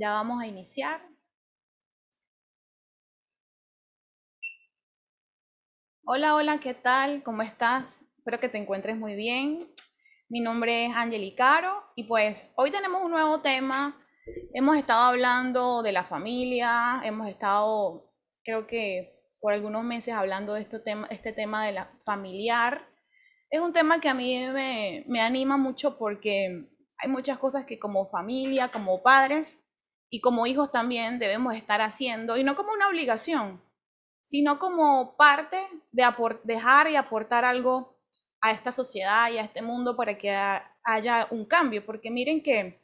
Ya vamos a iniciar. Hola, hola, ¿qué tal? ¿Cómo estás? Espero que te encuentres muy bien. Mi nombre es Angeli Caro y pues hoy tenemos un nuevo tema. Hemos estado hablando de la familia, hemos estado, creo que por algunos meses hablando de este tema, este tema de la familiar. Es un tema que a mí me, me anima mucho porque hay muchas cosas que como familia, como padres y como hijos también debemos estar haciendo, y no como una obligación, sino como parte de dejar y aportar algo a esta sociedad y a este mundo para que haya un cambio, porque miren que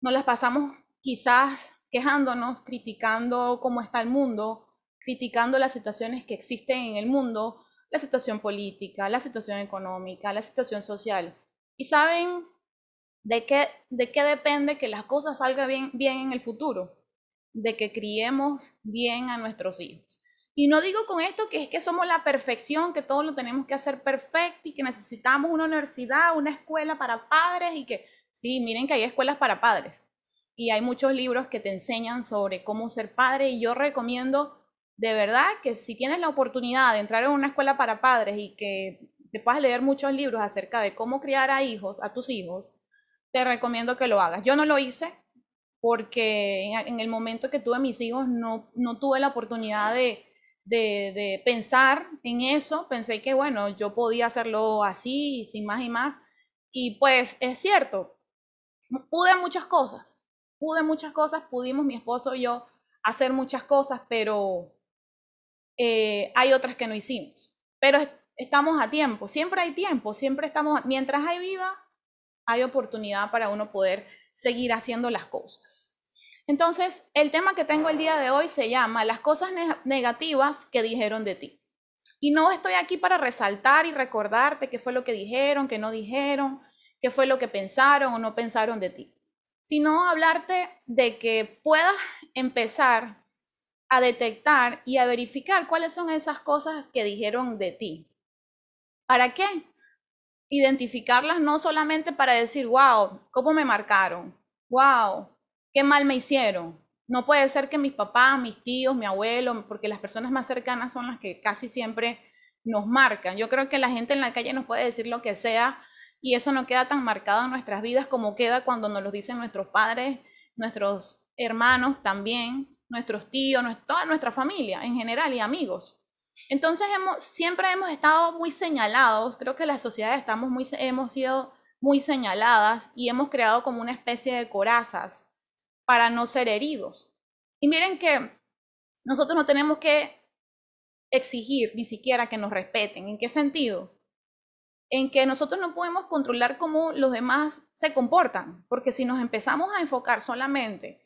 nos las pasamos quizás quejándonos, criticando cómo está el mundo, criticando las situaciones que existen en el mundo, la situación política, la situación económica, la situación social. Y saben ¿De qué, ¿De qué depende que las cosas salgan bien, bien en el futuro? De que criemos bien a nuestros hijos. Y no digo con esto que es que somos la perfección, que todo lo tenemos que hacer perfecto y que necesitamos una universidad, una escuela para padres y que, sí, miren que hay escuelas para padres. Y hay muchos libros que te enseñan sobre cómo ser padre y yo recomiendo de verdad que si tienes la oportunidad de entrar en una escuela para padres y que te puedas leer muchos libros acerca de cómo criar a hijos, a tus hijos, te recomiendo que lo hagas. Yo no lo hice porque en, el momento que tuve mis hijos no, no tuve la oportunidad de, de, pensar en eso. Pensé que, bueno, yo podía hacerlo así, sin más y más. Y pues es cierto, pude muchas cosas, pude muchas cosas, pudimos mi esposo y yo hacer muchas cosas, pero eh, hay otras que no hicimos. Pero estamos a tiempo, siempre hay tiempo, siempre estamos, mientras hay vida, hay oportunidad para uno poder seguir haciendo las cosas. Entonces, el tema que tengo el día de hoy se llama las cosas negativas que dijeron de ti. Y no estoy aquí para resaltar y recordarte qué fue lo que dijeron, qué no dijeron, qué fue lo que pensaron o no pensaron de ti, sino hablarte de que puedas empezar a detectar y a verificar cuáles son esas cosas que dijeron de ti. ¿Para qué? Identificarlas no solamente para decir, wow, ¿cómo me marcaron? Wow, qué mal me hicieron. No puede ser que mis papás, mis tíos, mi abuelo, porque las personas más cercanas son las que casi siempre nos marcan. Yo creo que la gente en la calle nos puede decir lo que sea y eso no queda tan marcado en nuestras vidas como queda cuando nos lo dicen nuestros padres, nuestros hermanos también, nuestros tíos, toda nuestra familia en general y amigos. Entonces hemos, siempre hemos estado muy señalados, creo que la sociedad estamos muy, hemos sido muy señaladas y hemos creado como una especie de corazas para no ser heridos. Y miren que nosotros no tenemos que exigir ni siquiera que nos respeten. ¿En qué sentido? En que nosotros no podemos controlar cómo los demás se comportan, porque si nos empezamos a enfocar solamente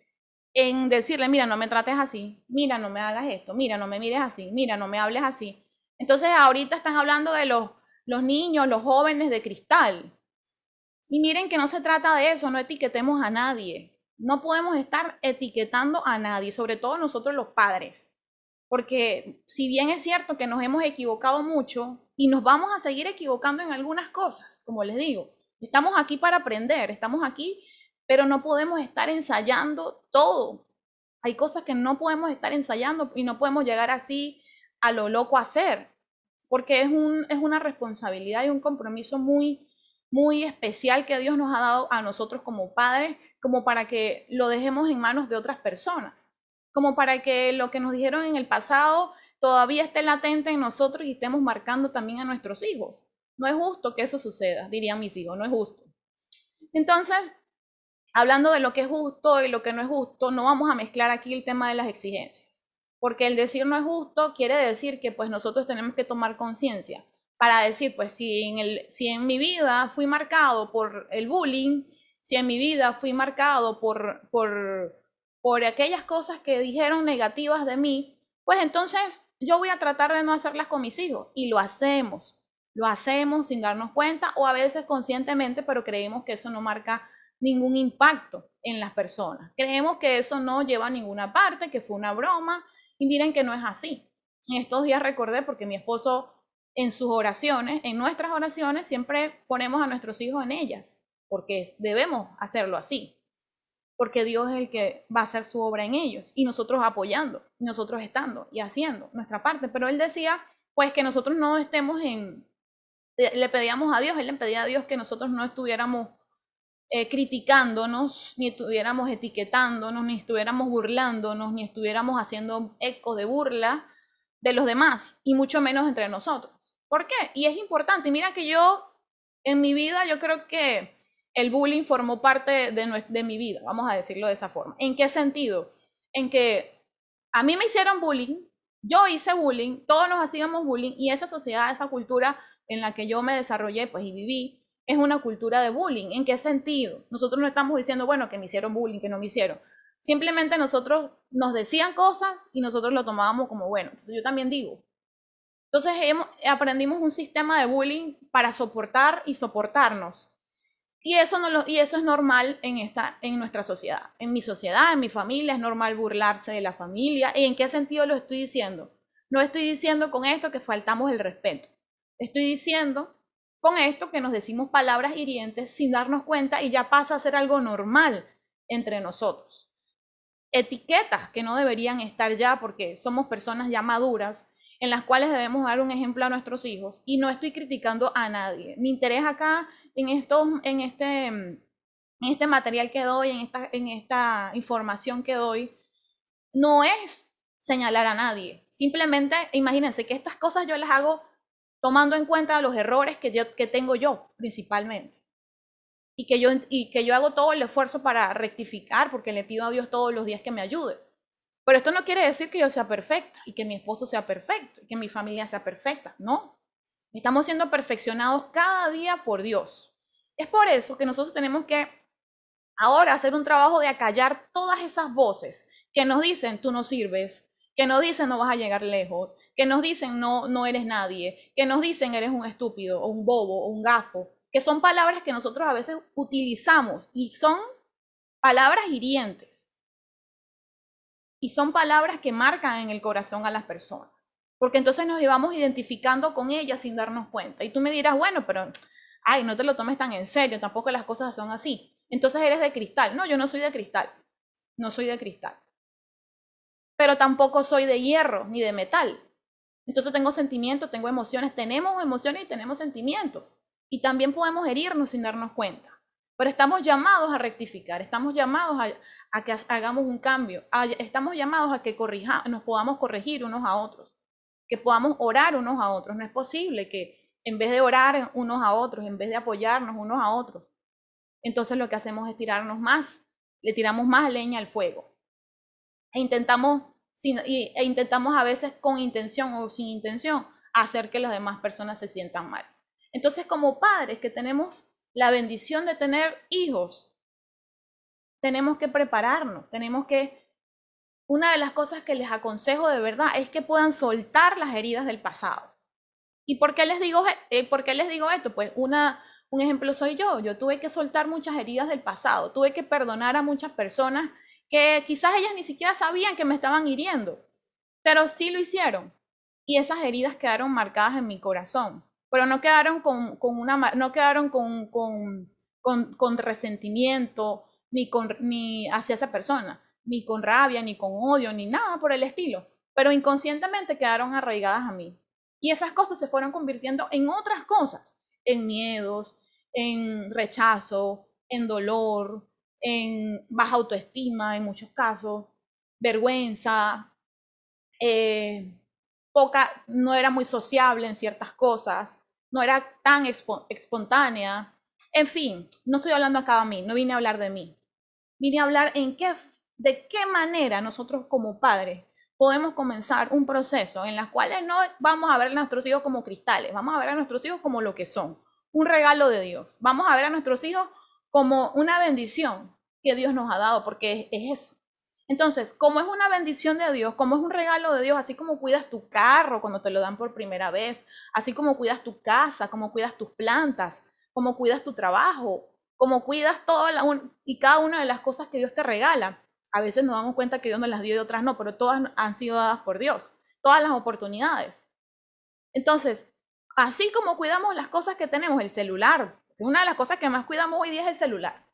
en decirle, mira, no me trates así, mira, no me hagas esto, mira, no me mires así, mira, no me hables así. Entonces ahorita están hablando de los, los niños, los jóvenes de cristal. Y miren que no se trata de eso, no etiquetemos a nadie. No podemos estar etiquetando a nadie, sobre todo nosotros los padres. Porque si bien es cierto que nos hemos equivocado mucho y nos vamos a seguir equivocando en algunas cosas, como les digo, estamos aquí para aprender, estamos aquí pero no podemos estar ensayando todo. Hay cosas que no podemos estar ensayando y no podemos llegar así a lo loco a hacer, porque es, un, es una responsabilidad y un compromiso muy, muy especial que Dios nos ha dado a nosotros como padres, como para que lo dejemos en manos de otras personas, como para que lo que nos dijeron en el pasado todavía esté latente en nosotros y estemos marcando también a nuestros hijos. No es justo que eso suceda, dirían mis hijos, no es justo. Entonces, hablando de lo que es justo y lo que no es justo, no vamos a mezclar aquí el tema de las exigencias, porque el decir no es justo quiere decir que pues nosotros tenemos que tomar conciencia para decir, pues si en, el, si en mi vida fui marcado por el bullying, si en mi vida fui marcado por, por, por aquellas cosas que dijeron negativas de mí, pues entonces yo voy a tratar de no hacerlas con mis hijos y lo hacemos. Lo hacemos sin darnos cuenta o a veces conscientemente, pero creemos que eso no marca ningún impacto en las personas. Creemos que eso no lleva a ninguna parte, que fue una broma, y miren que no es así. En estos días recordé porque mi esposo en sus oraciones, en nuestras oraciones, siempre ponemos a nuestros hijos en ellas, porque debemos hacerlo así. porque Dios es el que va a hacer su obra en ellos y nosotros apoyando, nosotros estando y haciendo nuestra parte. Pero él decía, pues que nosotros no estemos en, le pedíamos a Dios, él le pedía a Dios que nosotros no estuviéramos eh, criticándonos, ni estuviéramos etiquetándonos, ni estuviéramos burlándonos, ni estuviéramos haciendo eco de burla de los demás, y mucho menos entre nosotros. ¿Por qué? Y es importante. Mira que yo, en mi vida, yo creo que el bullying formó parte de, de mi vida, vamos a decirlo de esa forma. ¿En qué sentido? En que a mí me hicieron bullying, yo hice bullying, todos nos hacíamos bullying, y esa sociedad, esa cultura en la que yo me desarrollé pues, y viví, es una cultura de bullying. ¿En qué sentido? Nosotros no estamos diciendo, bueno, que me hicieron bullying, que no me hicieron. Simplemente nosotros nos decían cosas y nosotros lo tomábamos como bueno. Entonces yo también digo. Entonces aprendimos un sistema de bullying para soportar y soportarnos. Y eso, no y eso es normal en, esta, en nuestra sociedad. En mi sociedad, en mi familia, es normal burlarse de la familia. ¿Y en qué sentido lo estoy diciendo? No estoy diciendo con esto que faltamos el respeto. Estoy diciendo con esto que nos decimos palabras hirientes sin darnos cuenta y ya pasa a ser algo normal entre nosotros. Etiquetas que no deberían estar ya porque somos personas ya maduras en las cuales debemos dar un ejemplo a nuestros hijos y no estoy criticando a nadie. Mi interés acá en, esto, en, este, en este material que doy, en esta, en esta información que doy, no es señalar a nadie. Simplemente imagínense que estas cosas yo las hago tomando en cuenta los errores que, tengo yo principalmente. Y que, yo, y que yo hago todo el esfuerzo para rectificar, porque le pido a Dios todos los días que me ayude. Pero esto no quiere decir que yo sea perfecta y que mi esposo sea perfecto y que mi familia sea perfecta, no. Estamos siendo perfeccionados cada día por Dios. Es por eso que nosotros tenemos que ahora hacer un trabajo de acallar todas esas voces que nos dicen, tú no sirves, que nos dicen no vas a llegar lejos, que nos dicen no, no eres nadie, que nos dicen eres un estúpido o un bobo o un gafo, que son palabras que nosotros a veces utilizamos y son palabras hirientes. Y son palabras que marcan en el corazón a las personas. Porque entonces nos íbamos identificando con ellas sin darnos cuenta. Y tú me dirás, bueno, pero, ay, no te lo tomes tan en serio, tampoco las cosas son así. Entonces eres de cristal. No, yo no soy de cristal. No soy de cristal pero tampoco soy de hierro ni de metal. Entonces tengo sentimientos, tengo emociones, tenemos emociones y tenemos sentimientos. Y también podemos herirnos sin darnos cuenta. Pero estamos llamados a rectificar, estamos llamados a, que hagamos un cambio, estamos llamados a que corrija, nos podamos corregir unos a otros, que podamos orar unos a otros. No es posible que en vez de orar unos a otros, en vez de apoyarnos unos a otros, entonces lo que hacemos es tirarnos más, le tiramos más leña al fuego. E intentamos e intentamos a veces con intención o sin intención hacer que las demás personas se sientan mal. Entonces, como padres que tenemos la bendición de tener hijos, tenemos que prepararnos, tenemos que... Una de las cosas que les aconsejo de verdad es que puedan soltar las heridas del pasado. ¿Y por qué les digo, eh, por qué les digo esto? Pues una, un ejemplo soy yo. Yo tuve que soltar muchas heridas del pasado, tuve que perdonar a muchas personas que quizás ellas ni siquiera sabían que me estaban hiriendo, pero sí lo hicieron. Y esas heridas quedaron marcadas en mi corazón, pero no quedaron con, una, no quedaron con, con, resentimiento ni, con, ni hacia esa persona, ni con rabia, ni con odio, ni nada por el estilo, pero inconscientemente quedaron arraigadas a mí. Y esas cosas se fueron convirtiendo en otras cosas, en miedos, en rechazo, en dolor, en baja autoestima en muchos casos, vergüenza, eh, poca, no era muy sociable en ciertas cosas, no era tan espontánea. En fin, no estoy hablando acá de mí, no vine a hablar de mí. Vine a hablar en qué, de qué manera nosotros como padres podemos comenzar un proceso en el cual no vamos a ver a nuestros hijos como cristales, vamos a ver a nuestros hijos como lo que son, un regalo de Dios. Vamos a ver a nuestros hijos como una bendición que Dios nos ha dado, porque es, eso. Entonces, como es una bendición de Dios, como es un regalo de Dios, así como cuidas tu carro cuando te lo dan por primera vez, así como cuidas tu casa, como cuidas tus plantas, como cuidas tu trabajo, como cuidas toda y cada una de las cosas que Dios te regala. A veces nos damos cuenta que Dios nos las dio y otras no, pero todas han sido dadas por Dios, todas las oportunidades. Entonces, así como cuidamos las cosas que tenemos, el celular, una de las cosas que más cuidamos hoy día es el celular,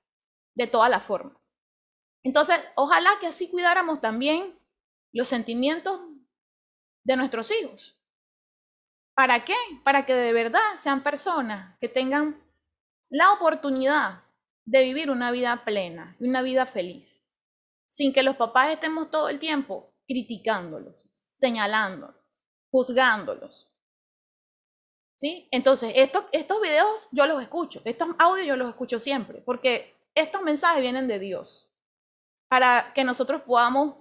de todas las formas. Entonces, ojalá que así cuidáramos también los sentimientos de nuestros hijos. ¿Para qué? Para que de verdad sean personas que tengan la oportunidad de vivir una vida plena, una vida feliz, sin que los papás estemos todo el tiempo criticándolos, señalándolos, juzgándolos. ¿Sí? Entonces, estos, estos videos yo los escucho, estos audios yo los escucho siempre, porque estos mensajes vienen de Dios, para que nosotros podamos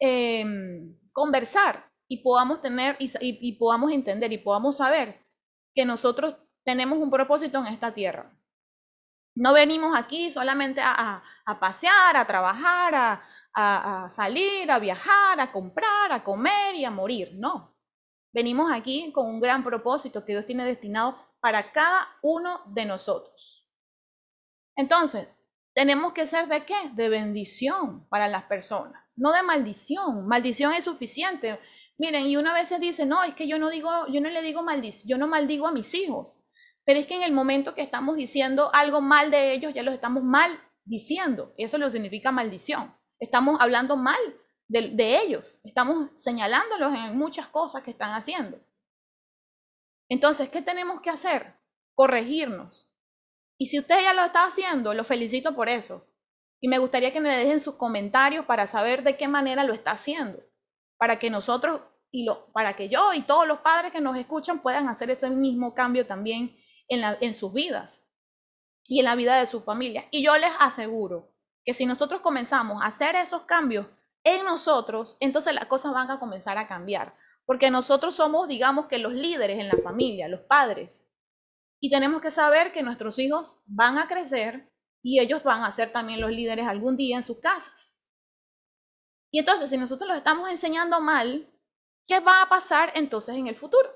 em, conversar y podamos tener y, podamos entender y podamos saber que nosotros tenemos un propósito en esta tierra. No venimos aquí solamente a, pasear, a trabajar, a, a, salir, a viajar, a comprar, a comer y a morir. No. Venimos aquí con un gran propósito que Dios tiene destinado para cada uno de nosotros. Entonces, tenemos que ser de qué? De bendición para las personas, no de maldición. Maldición es suficiente. Miren, y una vez dice, no, es que yo no digo, yo no le digo maldición, yo no maldigo a mis hijos. Pero es que en el momento que estamos diciendo algo mal de ellos, ya los estamos mal diciendo. Eso lo significa maldición. Estamos hablando mal de, ellos. Estamos señalándolos en muchas cosas que están haciendo. Entonces, ¿qué tenemos que hacer? Corregirnos. Y si usted ya lo está haciendo, lo felicito por eso. Y me gustaría que me dejen sus comentarios para saber de qué manera lo está haciendo para que nosotros y lo, para que yo y todos los padres que nos escuchan puedan hacer ese mismo cambio también en, la, en sus vidas y en la vida de su familia. Y yo les aseguro que si nosotros comenzamos a hacer esos cambios en nosotros, entonces las cosas van a comenzar a cambiar. Porque nosotros somos, digamos que los líderes en la familia, los padres. Y tenemos que saber que nuestros hijos van a crecer y ellos van a ser también los líderes algún día en sus casas. Y entonces, si nosotros los estamos enseñando mal, ¿qué va a pasar entonces en el futuro?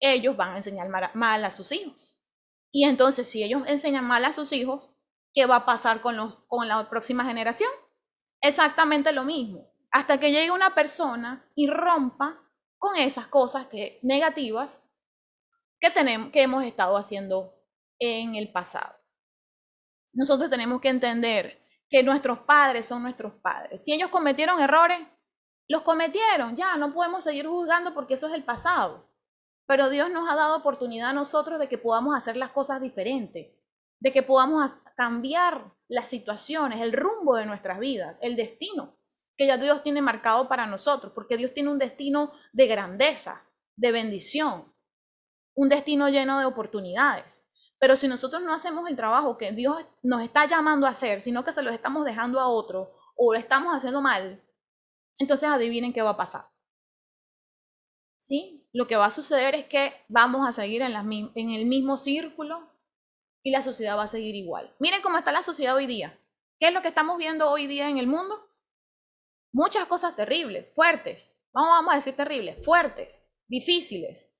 Ellos van a enseñar mal a sus hijos. Y entonces, si ellos enseñan mal a sus hijos, ¿qué va a pasar con, los, con la próxima generación? Exactamente lo mismo. Hasta que llegue una persona y rompa con esas cosas que, negativas que, tenemos, que hemos estado haciendo en el pasado. Nosotros tenemos que entender que nuestros padres son nuestros padres. Si ellos cometieron errores, los cometieron, ya, no podemos seguir juzgando porque eso es el pasado. Pero Dios nos ha dado oportunidad a nosotros de que podamos hacer las cosas diferentes, de que podamos cambiar las situaciones, el rumbo de nuestras vidas, el destino que ya Dios tiene marcado para nosotros, porque Dios tiene un destino de grandeza, de bendición, un destino lleno de oportunidades. Pero si nosotros no hacemos el trabajo que Dios nos está llamando a hacer, sino que se lo estamos dejando a otro o lo estamos haciendo mal, entonces adivinen qué va a pasar. ¿Sí? Lo que va a suceder es que vamos a seguir en, en el mismo círculo y la sociedad va a seguir igual. Miren cómo está la sociedad hoy día. ¿Qué es lo que estamos viendo hoy día en el mundo? Muchas cosas terribles, fuertes. Vamos, vamos a decir terribles, fuertes, difíciles.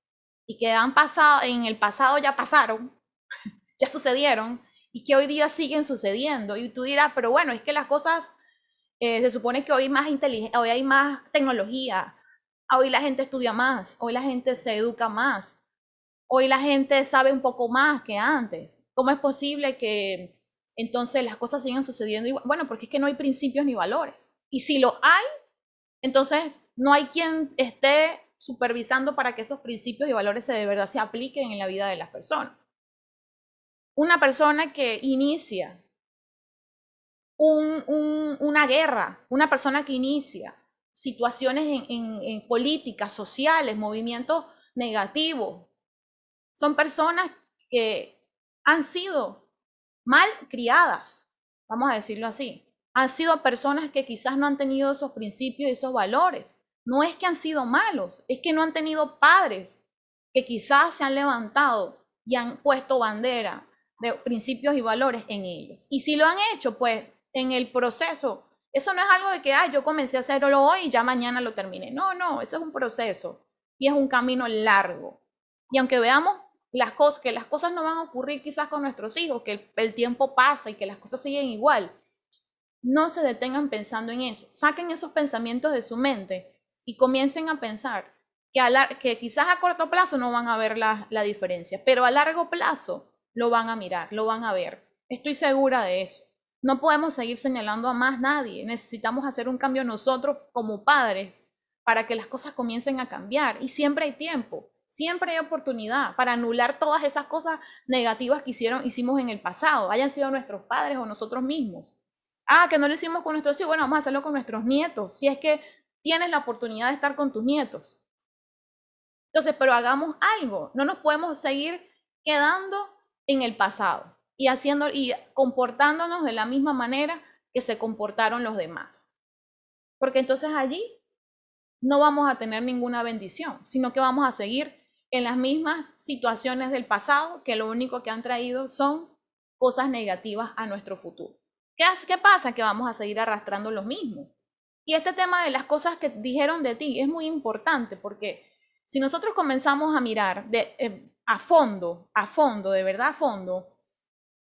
Y que han pasado, en el pasado ya pasaron, ya sucedieron y que hoy día siguen sucediendo. Y tú dirás, pero bueno, es que las cosas, eh, se supone que hoy, más hoy hay más tecnología, hoy la gente estudia más, hoy la gente se educa más, hoy la gente sabe un poco más que antes. ¿Cómo es posible que entonces las cosas sigan sucediendo igual? Bueno, porque es que no hay principios ni valores. Y si lo hay, entonces no hay quien esté supervisando para que esos principios y valores de verdad se apliquen en la vida de las personas una persona que inicia una guerra, una persona que inicia situaciones en, políticas, sociales, movimientos negativos, son personas que han sido mal criadas, vamos a decirlo así. Han sido personas que quizás no han tenido esos principios y esos valores. No es que han sido malos, es que no han tenido padres que quizás se han levantado y han puesto bandera de principios y valores en ellos. Y si lo han hecho, pues en el proceso, eso no es algo de que, ah, yo comencé a hacerlo hoy y ya mañana lo terminé. No, no, eso es un proceso y es un camino largo. Y aunque veamos las cosas, que las cosas no van a ocurrir quizás con nuestros hijos, que el, tiempo pasa y que las cosas siguen igual, no se detengan pensando en eso. Saquen esos pensamientos de su mente y comiencen a pensar que, a que quizás a corto plazo no van a ver la, la diferencia, pero a largo plazo lo van a mirar, lo van a ver. Estoy segura de eso. No podemos seguir señalando a más nadie. Necesitamos hacer un cambio nosotros como padres para que las cosas comiencen a cambiar. Y siempre hay tiempo, siempre hay oportunidad para anular todas esas cosas negativas que hicieron, hicimos en el pasado, hayan sido nuestros padres o nosotros mismos. Ah, que no lo hicimos con nuestros hijos, bueno, vamos a hacerlo con nuestros nietos, si es que tienes la oportunidad de estar con tus nietos. Entonces, pero hagamos algo, no nos podemos seguir quedando en el pasado y haciendo y comportándonos de la misma manera que se comportaron los demás. Porque entonces allí no vamos a tener ninguna bendición, sino que vamos a seguir en las mismas situaciones del pasado que lo único que han traído son cosas negativas a nuestro futuro. ¿Qué, qué pasa? Que vamos a seguir arrastrando lo mismo. Y este tema de las cosas que dijeron de ti es muy importante porque si nosotros comenzamos a mirar de, eh, a fondo, a fondo, de verdad a fondo,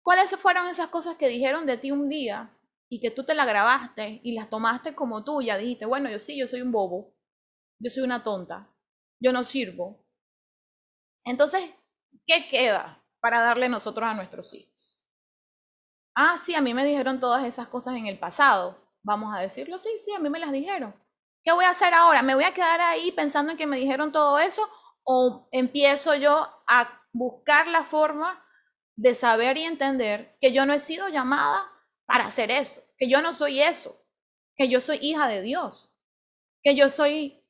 ¿cuáles fueron esas cosas que dijeron de ti un día y que tú te las grabaste y las tomaste como tuya? Dijiste, bueno, yo sí, yo soy un bobo, yo soy una tonta, yo no sirvo. Entonces, ¿qué queda para darle nosotros a nuestros hijos? Ah, sí, a mí me dijeron todas esas cosas en el pasado. Vamos a decirlo, sí, sí, a mí me las dijeron. ¿Qué voy a hacer ahora? ¿Me voy a quedar ahí pensando en que me dijeron todo eso? ¿O empiezo yo a buscar la forma de saber y entender que yo no he sido llamada para hacer eso, que yo no soy eso, que yo soy hija de Dios, que yo soy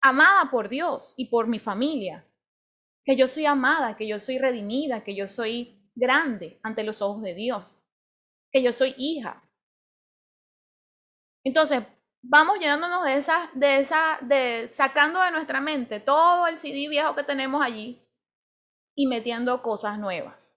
amada por Dios y por mi familia, que yo soy amada, que yo soy redimida, que yo soy grande ante los ojos de Dios, que yo soy hija. Entonces, vamos llenándonos de esa, de esa, de sacando de nuestra mente todo el CD viejo que tenemos allí y metiendo cosas nuevas.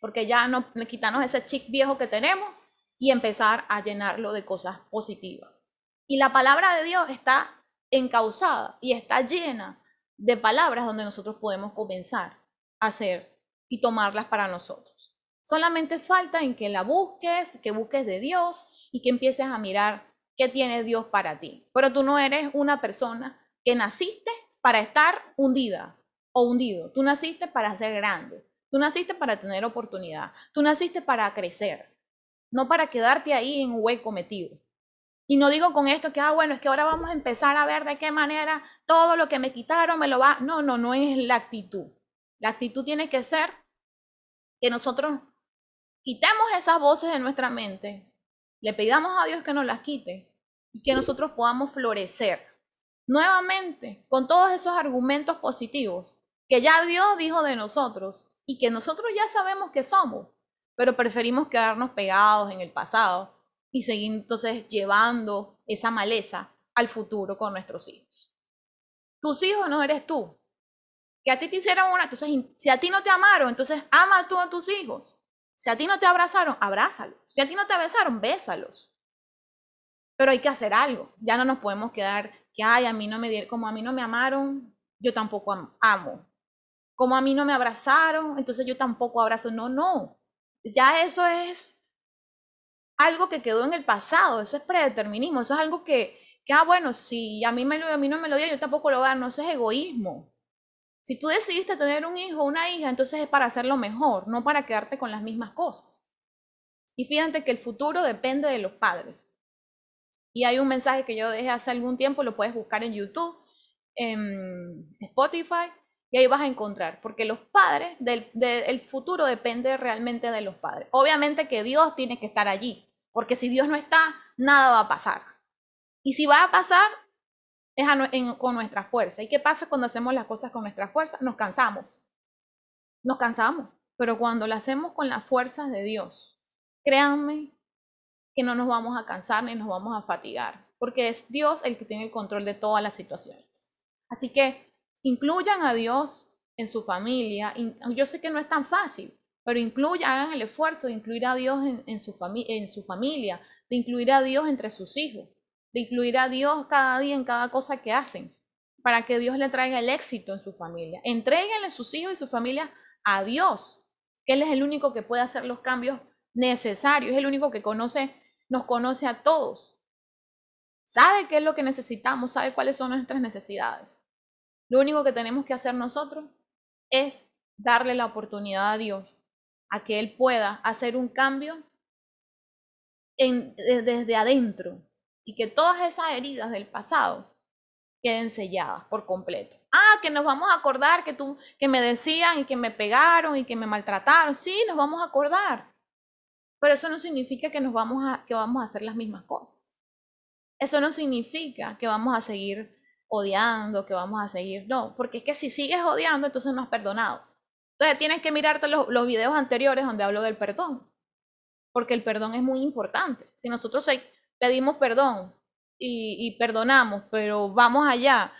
Porque ya no quitarnos ese chic viejo que tenemos y empezar a llenarlo de cosas positivas. Y la palabra de Dios está encausada y está llena de palabras donde nosotros podemos comenzar a hacer y tomarlas para nosotros. Solamente falta en que la busques, que busques de Dios y que empieces a mirar qué tiene Dios para ti. Pero tú no eres una persona que naciste para estar hundida o hundido. Tú naciste para ser grande. Tú naciste para tener oportunidad. Tú naciste para crecer, no para quedarte ahí en un hueco metido. Y no digo con esto que, ah, bueno, es que ahora vamos a empezar a ver de qué manera todo lo que me quitaron me lo va. No, no, no es la actitud. La actitud tiene que ser que nosotros quitemos esas voces de nuestra mente, le pidamos a Dios que nos las quite y que nosotros podamos florecer nuevamente con todos esos argumentos positivos que ya Dios dijo de nosotros y que nosotros ya sabemos que somos, pero preferimos quedarnos pegados en el pasado y seguir entonces llevando esa maleza al futuro con nuestros hijos. Tus hijos no eres tú. Que a ti te hicieron una, entonces si a ti no te amaron, entonces ama tú a tus hijos. Si a ti no te abrazaron, abrázalos. Si a ti no te besaron, bésalos. Pero hay que hacer algo. Ya no nos podemos quedar que, ay, a mí no me dieron, como a mí no me amaron, yo tampoco amo. Como a mí no me abrazaron, entonces yo tampoco abrazo. No, no. Ya eso es algo que quedó en el pasado, eso es predeterminismo, eso es algo que, ah, bueno, si a mí, me, a mí no me lo dio, yo tampoco lo voy a dar, no, eso es egoísmo. Si tú decidiste tener un hijo o una hija, entonces es para hacerlo mejor, no para quedarte con las mismas cosas. Y fíjate que el futuro depende de los padres. Y hay un mensaje que yo dejé hace algún tiempo, lo puedes buscar en YouTube, en Spotify, y ahí vas a encontrar, porque los padres, del, del futuro depende realmente de los padres. Obviamente que Dios tiene que estar allí, porque si Dios no está, nada va a pasar. Y si va a pasar, es con nuestra fuerza. ¿Y qué pasa cuando hacemos las cosas con nuestra fuerza? Nos cansamos. Nos cansamos. Pero cuando lo hacemos con las fuerzas de Dios, créanme que no nos vamos a cansar ni nos vamos a fatigar, porque es Dios el que tiene el control de todas las situaciones. Así que incluyan a Dios en su familia. Yo sé que no es tan fácil, pero incluyan, hagan el esfuerzo de incluir a Dios en, su en su familia, de incluir a Dios entre sus hijos, de incluir a Dios cada día en cada cosa que hacen, para que Dios le traiga el éxito en su familia. Entréguenle sus hijos y su familia a Dios, que Él es el único que puede hacer los cambios necesarios, es el único que conoce, nos conoce a todos. Sabe qué es lo que necesitamos, sabe cuáles son nuestras necesidades. Lo único que tenemos que hacer nosotros es darle la oportunidad a Dios a que Él pueda hacer un cambio desde adentro y que todas esas heridas del pasado queden selladas por completo. Ah, que nos vamos a acordar que tú, que me decían y que me pegaron y que me maltrataron. Sí, nos vamos a acordar. Pero eso no significa que nos vamos a, que vamos a hacer las mismas cosas. Eso no significa que vamos a seguir odiando, que vamos a seguir, no, porque es que si sigues odiando, entonces no has perdonado. Entonces tienes que mirarte los, videos anteriores donde hablo del perdón, porque el perdón es muy importante. Si nosotros pedimos perdón y, perdonamos, pero vamos allá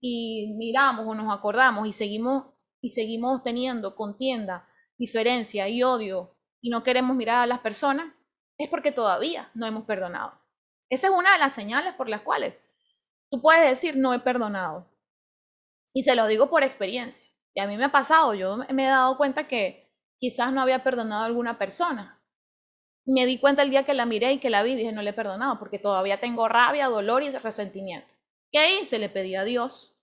y miramos o nos acordamos y seguimos y seguimos teniendo contienda, diferencia y odio y no queremos mirar a las personas, es porque todavía no hemos perdonado. Esa es una de las señales por las cuales tú puedes decir no he perdonado. Y se lo digo por experiencia. Y a mí me ha pasado, yo me he dado cuenta que quizás no había perdonado a alguna persona me di cuenta el día que la miré y que la vi dije, no le he perdonado porque todavía tengo rabia, dolor y resentimiento. ¿Qué hice? Le pedí a Dios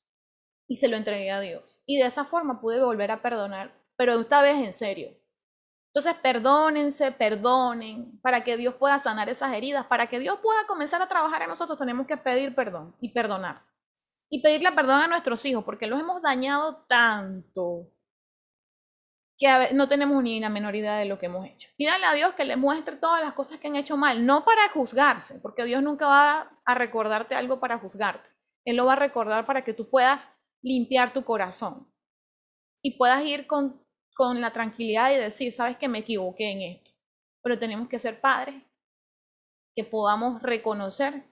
y se lo entregué a Dios. Y de esa forma pude volver a perdonar, pero esta vez en serio. Entonces, perdónense, perdonen, para que Dios pueda sanar esas heridas, para que Dios pueda comenzar a trabajar en nosotros, tenemos que pedir perdón y perdonar. Y pedirle perdón a nuestros hijos, porque los hemos dañado tanto que no tenemos ni la menor idea de lo que hemos hecho. Pídale a Dios que le muestre todas las cosas que han hecho mal, no para juzgarse, porque Dios nunca va a recordarte algo para juzgarte. Él lo va a recordar para que tú puedas limpiar tu corazón y puedas ir con, con la tranquilidad y decir, sabes que me equivoqué en esto. Pero tenemos que ser padres que podamos reconocer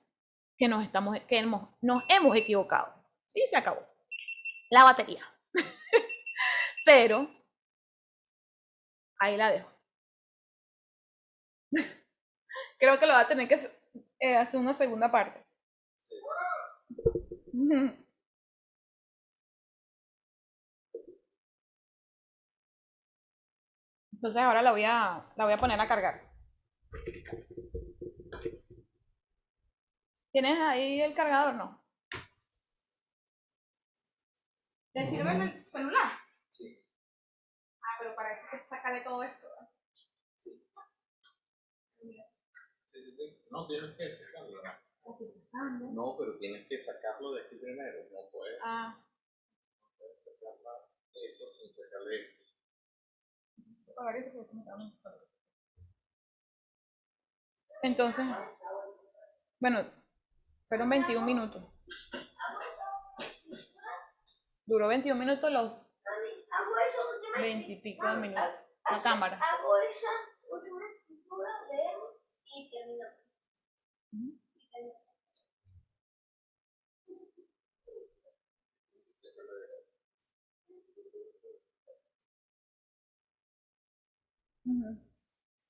que nos, estamos, que hemos, nos hemos equivocado. Y se acabó. La batería. Pero Ahí la dejo. Creo que lo va a tener que eh, hacer una segunda parte. Entonces ahora la voy a, la voy a poner a cargar. ¿Tienes ahí el cargador? No. ¿Te sirve el celular? pero para eso que sacarle todo esto. Sí. No, tienes que sacarlo. No, pero tienes que sacarlo de aquí primero. No puedes. Ah. No puedes sacarla eso sin sacarle esto. Entonces, bueno, fueron 21 minutos. Duró 21 minutos los Veintipico de minutos. La cámara. Hago esa última escritura, leemos y terminamos.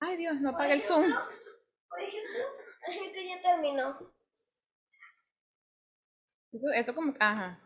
Ay Dios, no apaga el zoom. Por ejemplo, la gente ya terminó. Esto, esto como, ajá.